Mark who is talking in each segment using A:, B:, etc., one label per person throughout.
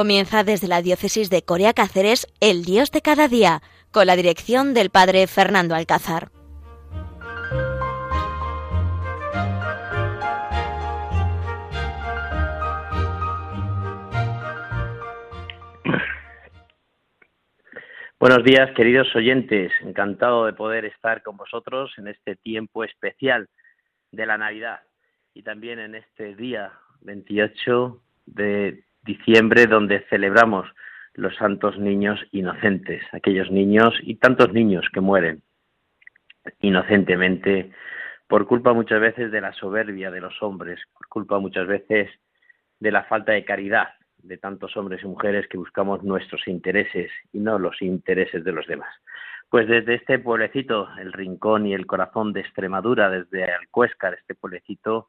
A: Comienza desde la diócesis de Corea Cáceres El Dios de cada día, con la dirección del padre Fernando Alcázar.
B: Buenos días, queridos oyentes. Encantado de poder estar con vosotros en este tiempo especial de la Navidad y también en este día 28 de diciembre donde celebramos los santos niños inocentes, aquellos niños y tantos niños que mueren inocentemente por culpa muchas veces de la soberbia de los hombres, por culpa muchas veces de la falta de caridad de tantos hombres y mujeres que buscamos nuestros intereses y no los intereses de los demás. Pues desde este pueblecito, el rincón y el corazón de Extremadura, desde Alcuéscar, este pueblecito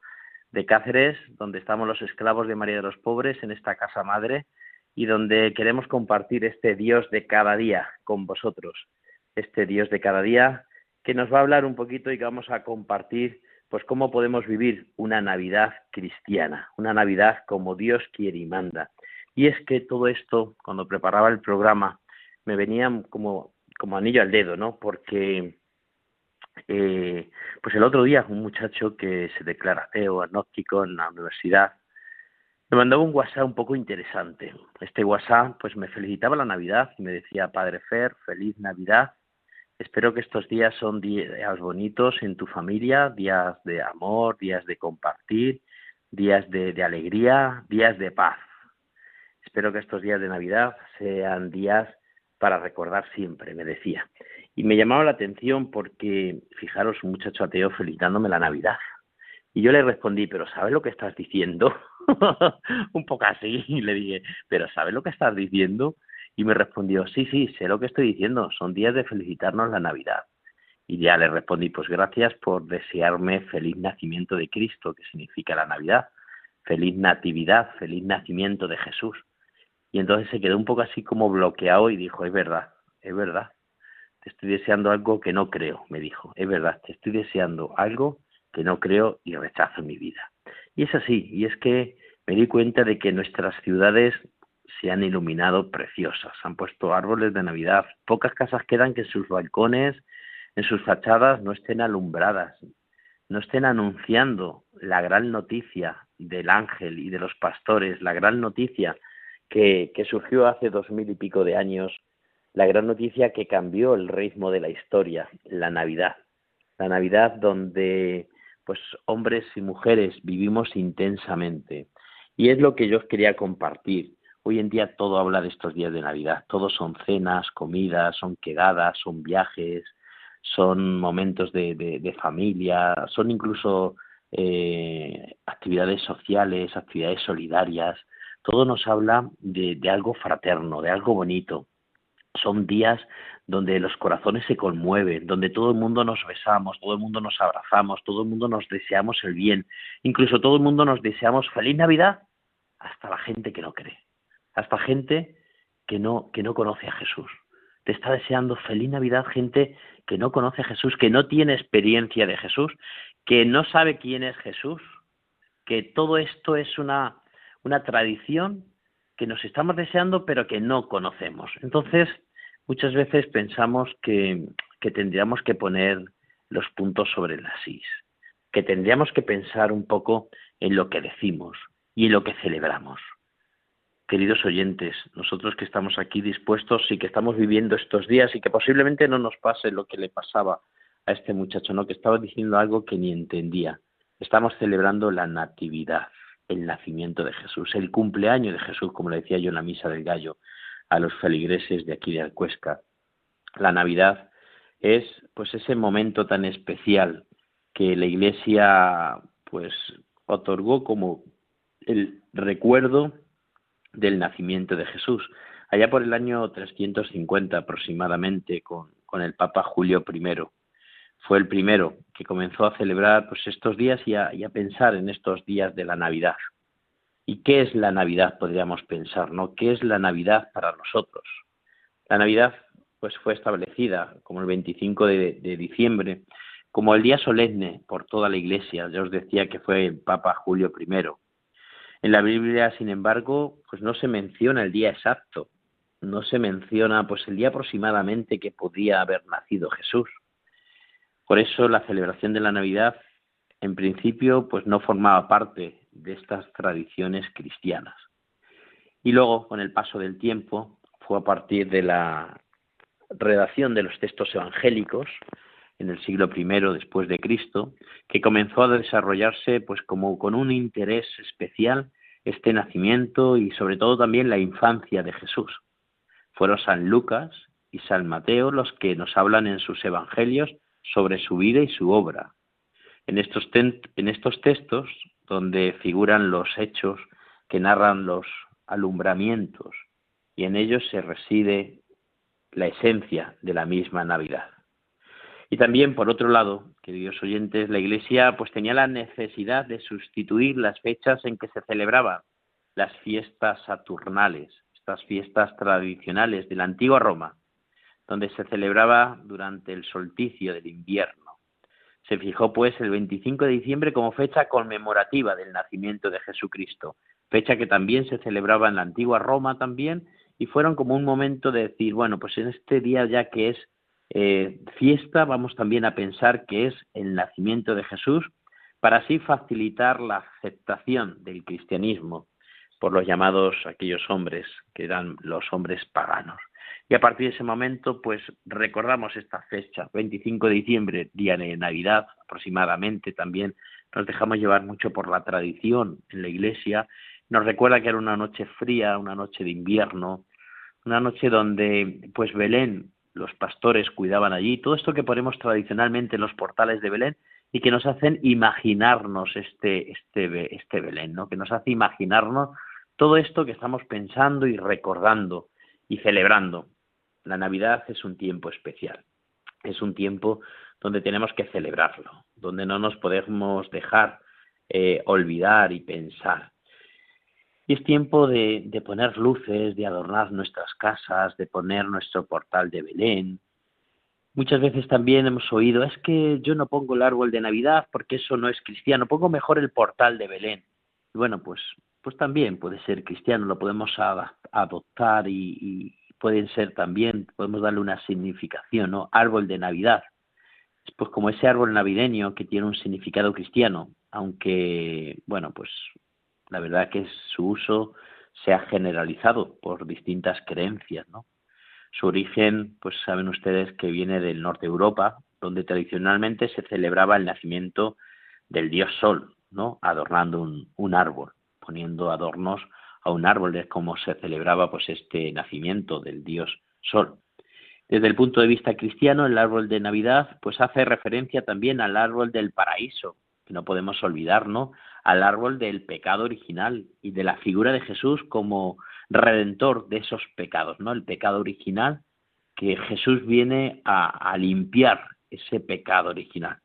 B: de Cáceres, donde estamos los esclavos de María de los Pobres, en esta casa madre, y donde queremos compartir este Dios de cada día con vosotros. Este Dios de cada día que nos va a hablar un poquito y que vamos a compartir pues cómo podemos vivir una Navidad cristiana, una Navidad como Dios quiere y manda. Y es que todo esto, cuando preparaba el programa, me venía como, como anillo al dedo, ¿no? Porque eh, pues el otro día un muchacho que se declara ateo, agnóstico en la universidad, me mandaba un WhatsApp un poco interesante. Este WhatsApp pues me felicitaba la Navidad y me decía, Padre Fer, feliz Navidad. Espero que estos días son días bonitos en tu familia, días de amor, días de compartir, días de alegría, días de paz. Espero que estos días de Navidad sean días para recordar siempre, me decía. Y me llamaba la atención porque, fijaros, un muchacho ateo felicitándome la Navidad. Y yo le respondí, pero ¿sabes lo que estás diciendo? un poco así, y le dije, pero ¿sabes lo que estás diciendo? Y me respondió, sí, sí, sé lo que estoy diciendo, son días de felicitarnos la Navidad. Y ya le respondí, pues gracias por desearme feliz nacimiento de Cristo, que significa la Navidad, feliz natividad, feliz nacimiento de Jesús. Y entonces se quedó un poco así como bloqueado y dijo, es verdad, es verdad, te estoy deseando algo que no creo, me dijo, es verdad, te estoy deseando algo que no creo y rechazo mi vida. Y es así, y es que me di cuenta de que nuestras ciudades se han iluminado preciosas, han puesto árboles de Navidad, pocas casas quedan que en sus balcones, en sus fachadas no estén alumbradas, no estén anunciando la gran noticia del ángel y de los pastores, la gran noticia que, surgió hace dos mil y pico de años, la gran noticia que cambió el ritmo de la historia, la Navidad. La Navidad donde pues hombres y mujeres vivimos intensamente. Y es lo que yo os quería compartir. Hoy en día todo habla de estos días de Navidad. Todos son cenas, comidas, son quedadas, son viajes, son momentos de, familia, son incluso eh, actividades sociales, actividades solidarias todo nos habla de, algo fraterno, de algo bonito. Son días donde los corazones se conmueven, donde todo el mundo nos besamos, todo el mundo nos abrazamos, todo el mundo nos deseamos el bien, incluso todo el mundo nos deseamos feliz Navidad, hasta la gente que no cree, hasta gente que no, que no conoce a Jesús. Te está deseando feliz Navidad gente que no conoce a Jesús, que no tiene experiencia de Jesús, que no sabe quién es Jesús, que todo esto es una una tradición que nos estamos deseando pero que no conocemos. Entonces, muchas veces pensamos que, que tendríamos que poner los puntos sobre las is, que tendríamos que pensar un poco en lo que decimos y en lo que celebramos. Queridos oyentes, nosotros que estamos aquí dispuestos y que estamos viviendo estos días y que posiblemente no nos pase lo que le pasaba a este muchacho, ¿no? que estaba diciendo algo que ni entendía. Estamos celebrando la natividad el nacimiento de Jesús, el cumpleaños de Jesús, como le decía yo en la misa del gallo a los feligreses de aquí de Alcuesca. La Navidad es pues ese momento tan especial que la Iglesia pues otorgó como el recuerdo del nacimiento de Jesús. Allá por el año 350 aproximadamente con, con el Papa Julio I fue el primero que comenzó a celebrar pues, estos días y a, pensar en estos días de la Navidad. ¿Y qué es la Navidad? Podríamos pensar, ¿no? ¿Qué es la Navidad para nosotros? La Navidad pues fue establecida como el 25 de, diciembre, como el día solemne por toda la Iglesia. Ya os decía que fue el Papa Julio I. En la Biblia, sin embargo, pues no se menciona el día exacto, no se menciona pues el día aproximadamente que podía haber nacido Jesús. Por eso la celebración de la Navidad en principio pues no formaba parte de estas tradiciones cristianas. Y luego, con el paso del tiempo, fue a partir de la redacción de los textos evangélicos en el siglo I después de Cristo, que comenzó a desarrollarse pues como con un interés especial este nacimiento y sobre todo también la infancia de Jesús. Fueron San Lucas y San Mateo los que nos hablan en sus evangelios sobre su vida y su obra. En estos, en estos textos, donde figuran los hechos que narran los alumbramientos, y en ellos se reside la esencia de la misma Navidad. Y también, por otro lado, queridos oyentes, la Iglesia pues tenía la necesidad de sustituir las fechas en que se celebraban las fiestas saturnales, estas fiestas tradicionales de la antigua Roma, donde se celebraba durante el solsticio del invierno. Se fijó pues el 25 de diciembre como fecha conmemorativa del nacimiento de Jesucristo, fecha que también se celebraba en la antigua Roma también y fueron como un momento de decir, bueno, pues en este día ya que es eh, fiesta, vamos también a pensar que es el nacimiento de Jesús, para así facilitar la aceptación del cristianismo por los llamados aquellos hombres que eran los hombres paganos. Y a partir de ese momento, pues recordamos esta fecha, 25 de diciembre, día de Navidad aproximadamente, también nos dejamos llevar mucho por la tradición en la iglesia, nos recuerda que era una noche fría, una noche de invierno, una noche donde pues Belén, los pastores cuidaban allí, todo esto que ponemos tradicionalmente en los portales de Belén y que nos hacen imaginarnos este, este, este Belén, ¿no? que nos hace imaginarnos todo esto que estamos pensando y recordando y celebrando. La Navidad es un tiempo especial, es un tiempo donde tenemos que celebrarlo, donde no nos podemos dejar eh, olvidar y pensar. Y es tiempo de, poner luces, de adornar nuestras casas, de poner nuestro portal de Belén. Muchas veces también hemos oído, es que yo no pongo el árbol de Navidad porque eso no es cristiano, pongo mejor el portal de Belén. Y bueno, pues, pues también puede ser cristiano, lo podemos adoptar y, y pueden ser también, podemos darle una significación, ¿no? Árbol de Navidad. Pues como ese árbol navideño que tiene un significado cristiano, aunque, bueno, pues la verdad que su uso se ha generalizado por distintas creencias, ¿no? Su origen, pues saben ustedes que viene del norte de Europa, donde tradicionalmente se celebraba el nacimiento del dios Sol, ¿no? Adornando un, árbol, poniendo adornos a un árbol, es como se celebraba pues este nacimiento del dios Sol. Desde el punto de vista cristiano, el árbol de Navidad pues hace referencia también al árbol del paraíso, que no podemos olvidar, ¿no? al árbol del pecado original y de la figura de Jesús como redentor de esos pecados, ¿no? El pecado original que Jesús viene a, limpiar ese pecado original.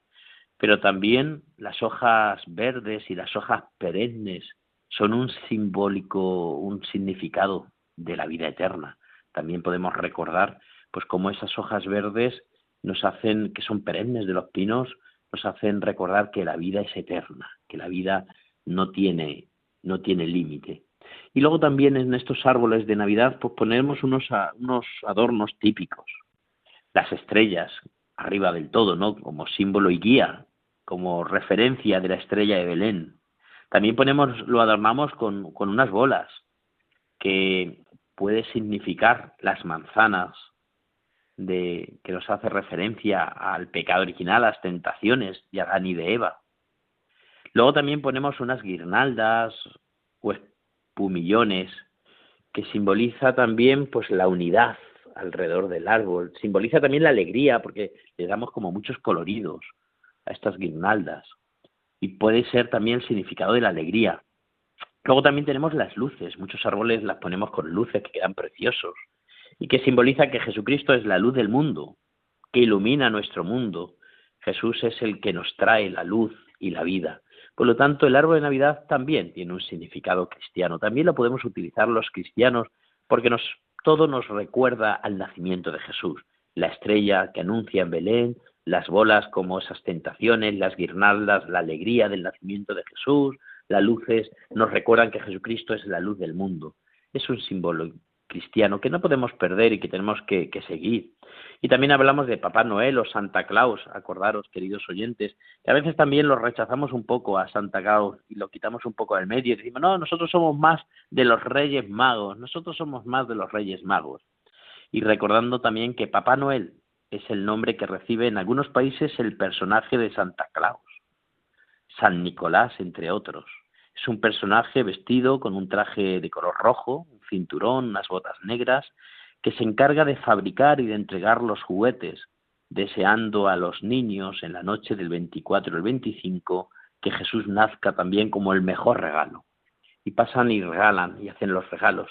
B: Pero también las hojas verdes y las hojas perennes son un simbólico, un significado de la vida eterna. También podemos recordar, pues, cómo esas hojas verdes nos hacen, que son perennes de los pinos, nos hacen recordar que la vida es eterna, que la vida no tiene, no tiene límite. Y luego también en estos árboles de Navidad pues ponemos unos, unos adornos típicos. Las estrellas arriba del todo, ¿no? Como símbolo y guía, como referencia de la estrella de Belén. También ponemos, lo adornamos con, unas bolas, que puede significar las manzanas, de, que nos hace referencia al pecado original, a las tentaciones de Adán y de Eva. Luego también ponemos unas guirnaldas o espumillones que simboliza también pues la unidad alrededor del árbol, simboliza también la alegría porque le damos como muchos coloridos a estas guirnaldas y puede ser también el significado de la alegría. Luego también tenemos las luces, muchos árboles las ponemos con luces que quedan preciosos y que simboliza que Jesucristo es la luz del mundo, que ilumina nuestro mundo. Jesús es el que nos trae la luz y la vida. Por lo tanto, el árbol de Navidad también tiene un significado cristiano. También lo podemos utilizar los cristianos porque nos, todo nos recuerda al nacimiento de Jesús. La estrella que anuncia en Belén, las bolas como esas tentaciones, las guirnaldas, la alegría del nacimiento de Jesús, las luces nos recuerdan que Jesucristo es la luz del mundo. Es un símbolo cristiano que no podemos perder y que tenemos que, seguir. Y también hablamos de Papá Noel o Santa Claus, acordaros, queridos oyentes, que a veces también lo rechazamos un poco a Santa Claus y lo quitamos un poco del medio y decimos, no, nosotros somos más de los Reyes Magos, nosotros somos más de los Reyes Magos. Y recordando también que Papá Noel es el nombre que recibe en algunos países el personaje de Santa Claus, San Nicolás, entre otros. Es un personaje vestido con un traje de color rojo, un cinturón, unas botas negras, que se encarga de fabricar y de entregar los juguetes, deseando a los niños en la noche del 24 al 25 que Jesús nazca también como el mejor regalo. Y pasan y regalan y hacen los regalos.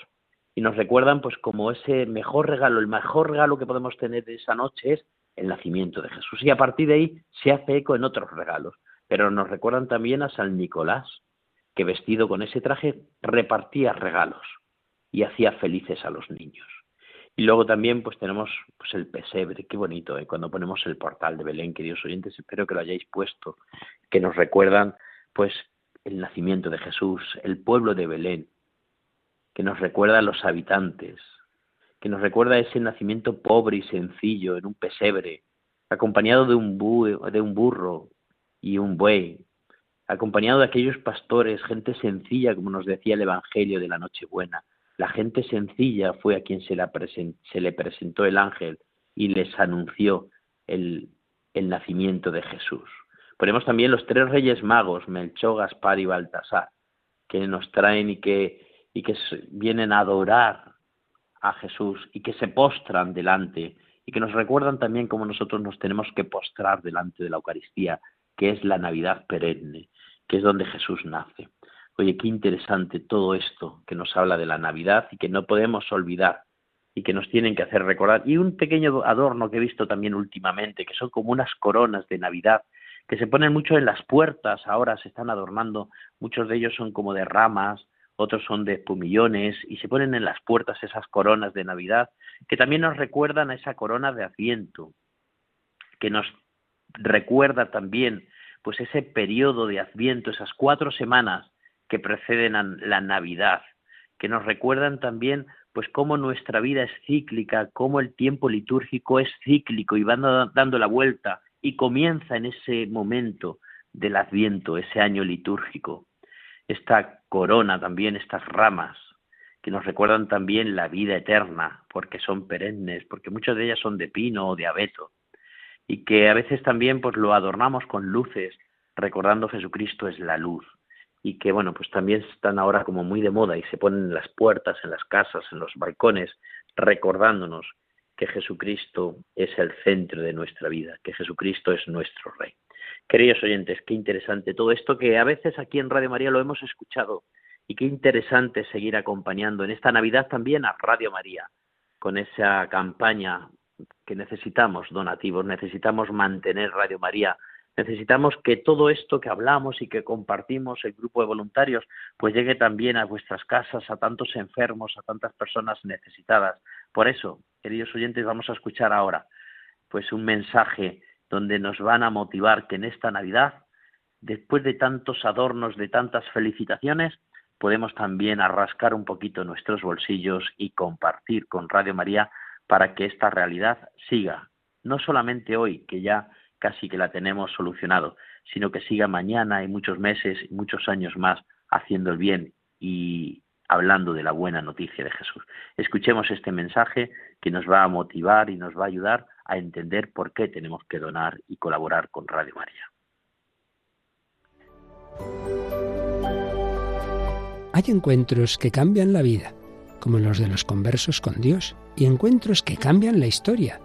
B: Y nos recuerdan pues como ese mejor regalo, el mejor regalo que podemos tener de esa noche es el nacimiento de Jesús. Y a partir de ahí se hace eco en otros regalos. Pero nos recuerdan también a San Nicolás, que vestido con ese traje repartía regalos y hacía felices a los niños. Y luego también pues tenemos pues el pesebre, qué bonito, ¿eh? cuando ponemos el portal de Belén, queridos oyentes, espero que lo hayáis puesto, que nos recuerdan pues el nacimiento de Jesús, el pueblo de Belén, que nos recuerda a los habitantes, que nos recuerda ese nacimiento pobre y sencillo en un pesebre, acompañado de un, de un burro y un buey, acompañado de aquellos pastores, gente sencilla, como nos decía el Evangelio de la Nochebuena. La gente sencilla fue a quien se, le presentó el ángel y les anunció el, el nacimiento de Jesús. Ponemos también los tres reyes magos, Melchor, Gaspar y Baltasar, que nos traen y que, y que vienen a adorar a Jesús y que se postran delante y que nos recuerdan también cómo nosotros nos tenemos que postrar delante de la Eucaristía, que es la Navidad perenne, que es donde Jesús nace. Oye, qué interesante todo esto que nos habla de la Navidad y que no podemos olvidar y que nos tienen que hacer recordar. Y un pequeño adorno que he visto también últimamente, que son como unas coronas de Navidad, que se ponen mucho en las puertas, ahora se están adornando, muchos de ellos son como de ramas, otros son de pumillones, y se ponen en las puertas esas coronas de Navidad, que también nos recuerdan a esa corona de Adviento, que nos recuerda también pues ese periodo de Adviento, esas cuatro semanas que preceden a la Navidad, que nos recuerdan también pues cómo nuestra vida es cíclica, cómo el tiempo litúrgico es cíclico y va dando la vuelta y comienza en ese momento del Adviento, ese año litúrgico. Esta corona también, estas ramas, que nos recuerdan también la vida eterna, porque son perennes, porque muchas de ellas son de pino o de abeto y que a veces también pues lo adornamos con luces, recordando Jesucristo es la luz y que bueno, pues también están ahora como muy de moda y se ponen en las puertas, en las casas, en los balcones, recordándonos que Jesucristo es el centro de nuestra vida, que Jesucristo es nuestro Rey. Queridos oyentes, qué interesante todo esto que a veces aquí en Radio María lo hemos escuchado y qué interesante seguir acompañando en esta Navidad también a Radio María con esa campaña que necesitamos donativos, necesitamos mantener Radio María, necesitamos que todo esto que hablamos y que compartimos el grupo de voluntarios, pues llegue también a vuestras casas, a tantos enfermos, a tantas personas necesitadas. Por eso, queridos oyentes, vamos a escuchar ahora pues un mensaje donde nos van a motivar que en esta Navidad, después de tantos adornos, de tantas felicitaciones, podemos también arrascar un poquito nuestros bolsillos y compartir con Radio María para que esta realidad siga, no solamente hoy, que ya casi que la tenemos solucionado, sino que siga mañana y muchos meses y muchos años más haciendo el bien y hablando de la buena noticia de Jesús. Escuchemos este mensaje que nos va a motivar y nos va a ayudar a entender por qué tenemos que donar y colaborar con Radio María.
C: Hay encuentros que cambian la vida como los de los conversos con Dios, y encuentros que cambian la historia,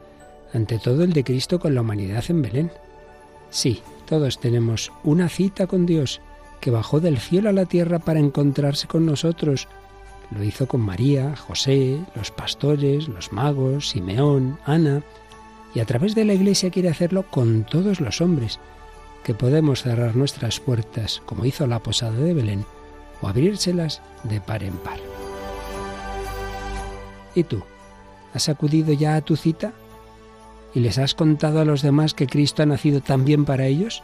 C: ante todo el de Cristo con la humanidad en Belén. Sí, todos tenemos una cita con Dios, que bajó del cielo a la tierra para encontrarse con nosotros. Lo hizo con María, José, los pastores, los magos, Simeón, Ana, y a través de la Iglesia quiere hacerlo con todos los hombres, que podemos cerrar nuestras puertas, como hizo la posada de Belén, o abrírselas de par en par. ¿Y tú? ¿Has acudido ya a tu cita? ¿Y les has contado a los demás que Cristo ha nacido también para ellos?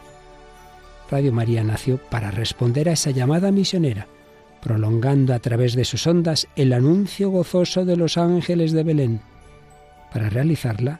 C: Radio María nació para responder a esa llamada misionera, prolongando a través de sus ondas el anuncio gozoso de los ángeles de Belén. Para realizarla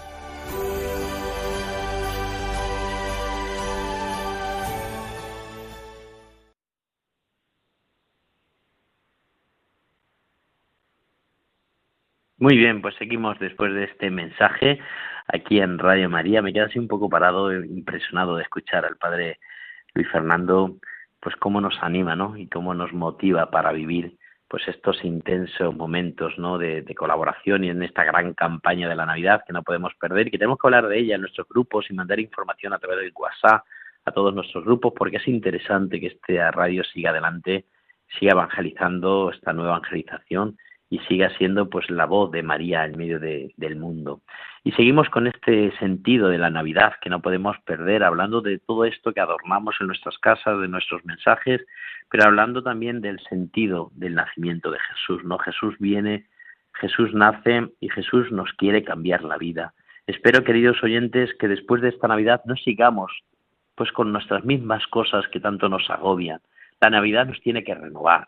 B: Muy bien, pues seguimos después de este mensaje aquí en Radio María. Me quedo así un poco parado, impresionado de escuchar al padre Luis Fernando, pues cómo nos anima, ¿no? Y cómo nos motiva para vivir pues estos intensos momentos, ¿no? De, de colaboración y en esta gran campaña de la Navidad que no podemos perder y que tenemos que hablar de ella en nuestros grupos y mandar información a través del WhatsApp a todos nuestros grupos porque es interesante que este radio siga adelante, siga evangelizando esta nueva evangelización y siga siendo pues la voz de María en medio del mundo. Y seguimos con este sentido de la Navidad que no podemos perder, hablando de todo esto que adornamos en nuestras casas, de nuestros mensajes, pero hablando también del sentido del nacimiento de Jesús, ¿no? Jesús viene, Jesús nace y Jesús nos quiere cambiar la vida. Espero, queridos oyentes, que después de esta Navidad no sigamos pues con nuestras mismas cosas que tanto nos agobian. La Navidad nos tiene que renovar,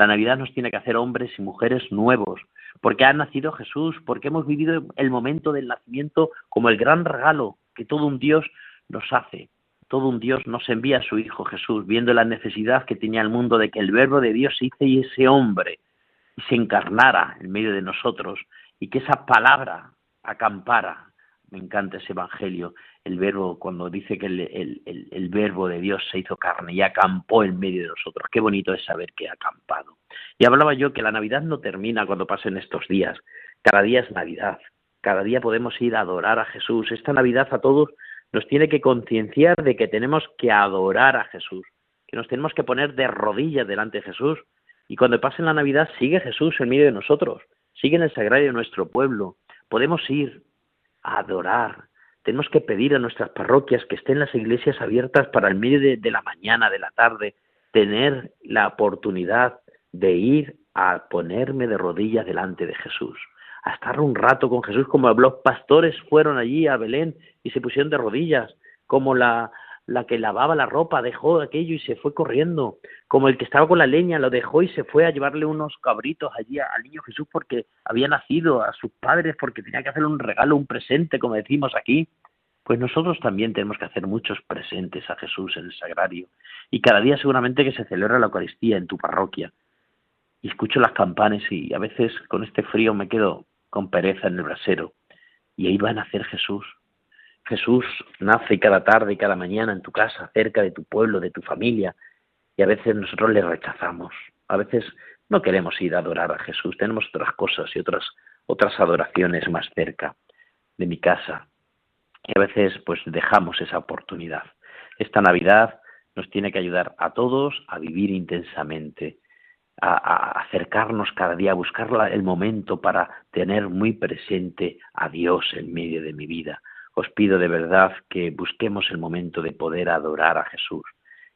B: la Navidad nos tiene que hacer hombres y mujeres nuevos, porque ha nacido Jesús, porque hemos vivido el momento del nacimiento como el gran regalo que todo un Dios nos hace. Todo un Dios nos envía a su Hijo Jesús, viendo la necesidad que tenía el mundo de que el Verbo de Dios se hice ese hombre y se encarnara en medio de nosotros y que esa palabra acampara me encanta ese evangelio, el verbo, cuando dice que el, el, verbo de Dios se hizo carne y acampó en medio de nosotros. Qué bonito es saber que ha acampado. Y hablaba yo que la Navidad no termina cuando pasen estos días. Cada día es Navidad. Cada día podemos ir a adorar a Jesús. Esta Navidad a todos nos tiene que concienciar de que tenemos que adorar a Jesús, que nos tenemos que poner de rodillas delante de Jesús. Y cuando pase la Navidad sigue Jesús en medio de nosotros, sigue en el sagrario de nuestro pueblo. Podemos ir, adorar. Tenemos que pedir a nuestras parroquias que estén las iglesias abiertas para el medio de, la mañana, de la tarde, tener la oportunidad de ir a ponerme de rodillas delante de Jesús, a estar un rato con Jesús, como los pastores fueron allí a Belén y se pusieron de rodillas, como la, la que lavaba la ropa dejó aquello y se fue corriendo, como el que estaba con la leña lo dejó y se fue a llevarle unos cabritos allí al niño Jesús porque había nacido a sus padres, porque tenía que hacerle un regalo, un presente, como decimos aquí. Pues nosotros también tenemos que hacer muchos presentes a Jesús en el sagrario. Y cada día seguramente que se celebra la Eucaristía en tu parroquia. Y escucho las campanas y a veces con este frío me quedo con pereza en el brasero. Y ahí va a nacer Jesús Jesús nace cada tarde y cada mañana en tu casa, cerca de tu pueblo, de tu familia, y a veces nosotros le rechazamos. A veces no queremos ir a adorar a Jesús, tenemos otras cosas y otras otras adoraciones más cerca de mi casa. Y a veces pues dejamos esa oportunidad. Esta Navidad nos tiene que ayudar a todos a vivir intensamente, a, a, acercarnos cada día, a buscar el momento para tener muy presente a Dios en medio de mi vida, os pido de verdad que busquemos el momento de poder adorar a Jesús,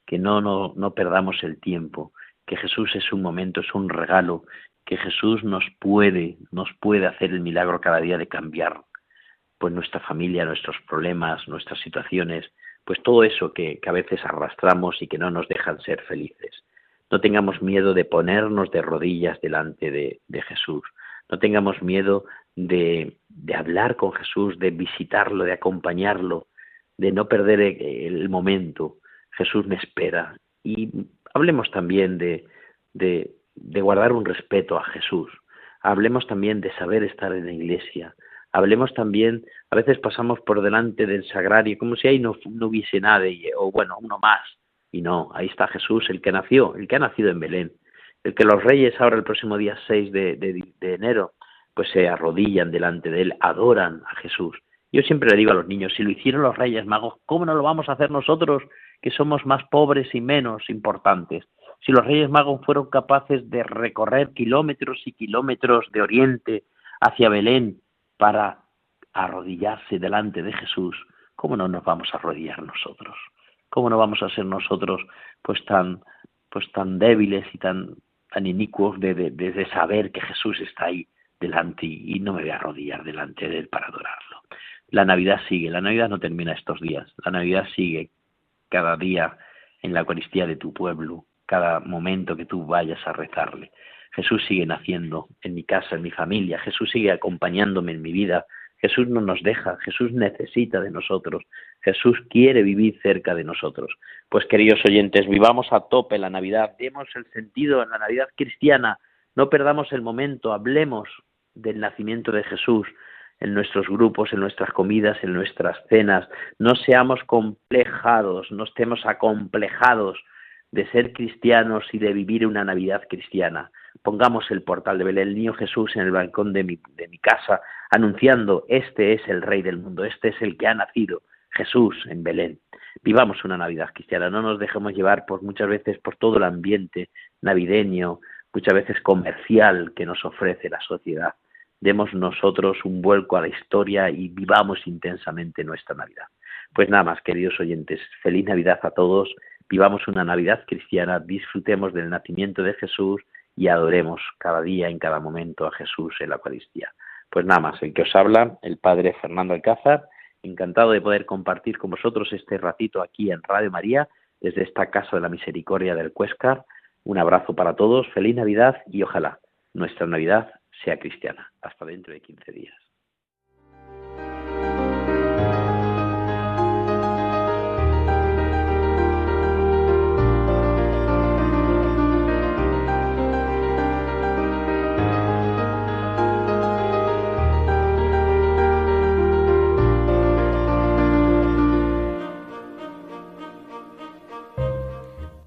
B: que no, no, no perdamos el tiempo, que Jesús es un momento, es un regalo, que Jesús nos puede, nos puede hacer el milagro cada día de cambiar pues nuestra familia, nuestros problemas, nuestras situaciones, pues todo eso que, que a veces arrastramos y que no nos dejan ser felices. No tengamos miedo de ponernos de rodillas delante de, de Jesús. No tengamos miedo de, hablar con Jesús, de visitarlo, de acompañarlo, de no perder el momento. Jesús me espera. Y hablemos también de, de, guardar un respeto a Jesús. Hablemos también de saber estar en la iglesia. Hablemos también, a veces pasamos por delante del sagrario como si ahí no, no hubiese nadie, o bueno, uno más. Y no, ahí está Jesús, el que nació, el que ha nacido en Belén, el que los reyes ahora el próximo día 6 de, de enero pues se arrodillan delante de él, adoran a Jesús. Yo siempre le digo a los niños, si lo hicieron los reyes magos, ¿cómo no lo vamos a hacer nosotros que somos más pobres y menos importantes? Si los Reyes Magos fueron capaces de recorrer kilómetros y kilómetros de Oriente hacia Belén para arrodillarse delante de Jesús, ¿cómo no nos vamos a arrodillar nosotros? ¿Cómo no vamos a ser nosotros pues tan pues tan débiles y tan tan inicuos de, de, saber que Jesús está ahí delante y, no me voy a arrodillar delante de él para adorarlo? La Navidad sigue, la Navidad no termina estos días, la Navidad sigue cada día en la Eucaristía de tu pueblo, cada momento que tú vayas a rezarle. Jesús sigue naciendo en mi casa, en mi familia, Jesús sigue acompañándome en mi vida, Jesús no nos deja, Jesús necesita de nosotros, Jesús quiere vivir cerca de nosotros. Pues queridos oyentes, vivamos a tope la Navidad, demos el sentido en la Navidad cristiana, no perdamos el momento, hablemos del nacimiento de Jesús en nuestros grupos, en nuestras comidas, en nuestras cenas, no seamos complejados, no estemos acomplejados de ser cristianos y de vivir una Navidad cristiana. Pongamos el portal de Belén, el niño Jesús en el balcón de mi, de mi casa, anunciando, este es el Rey del mundo, este es el que ha nacido, Jesús en Belén. Vivamos una Navidad cristiana, no nos dejemos llevar por muchas veces por todo el ambiente navideño, muchas veces comercial que nos ofrece la sociedad. Demos nosotros un vuelco a la historia y vivamos intensamente nuestra Navidad. Pues nada más, queridos oyentes, feliz Navidad a todos, vivamos una Navidad cristiana, disfrutemos del nacimiento de Jesús, y adoremos cada día, en cada momento a Jesús en la Eucaristía. Pues nada más, el que os habla, el Padre Fernando Alcázar, encantado de poder compartir con vosotros este ratito aquí en Radio María, desde esta Casa de la Misericordia del Cuescar. Un abrazo para todos, feliz Navidad y ojalá nuestra Navidad sea cristiana. Hasta dentro de 15 días.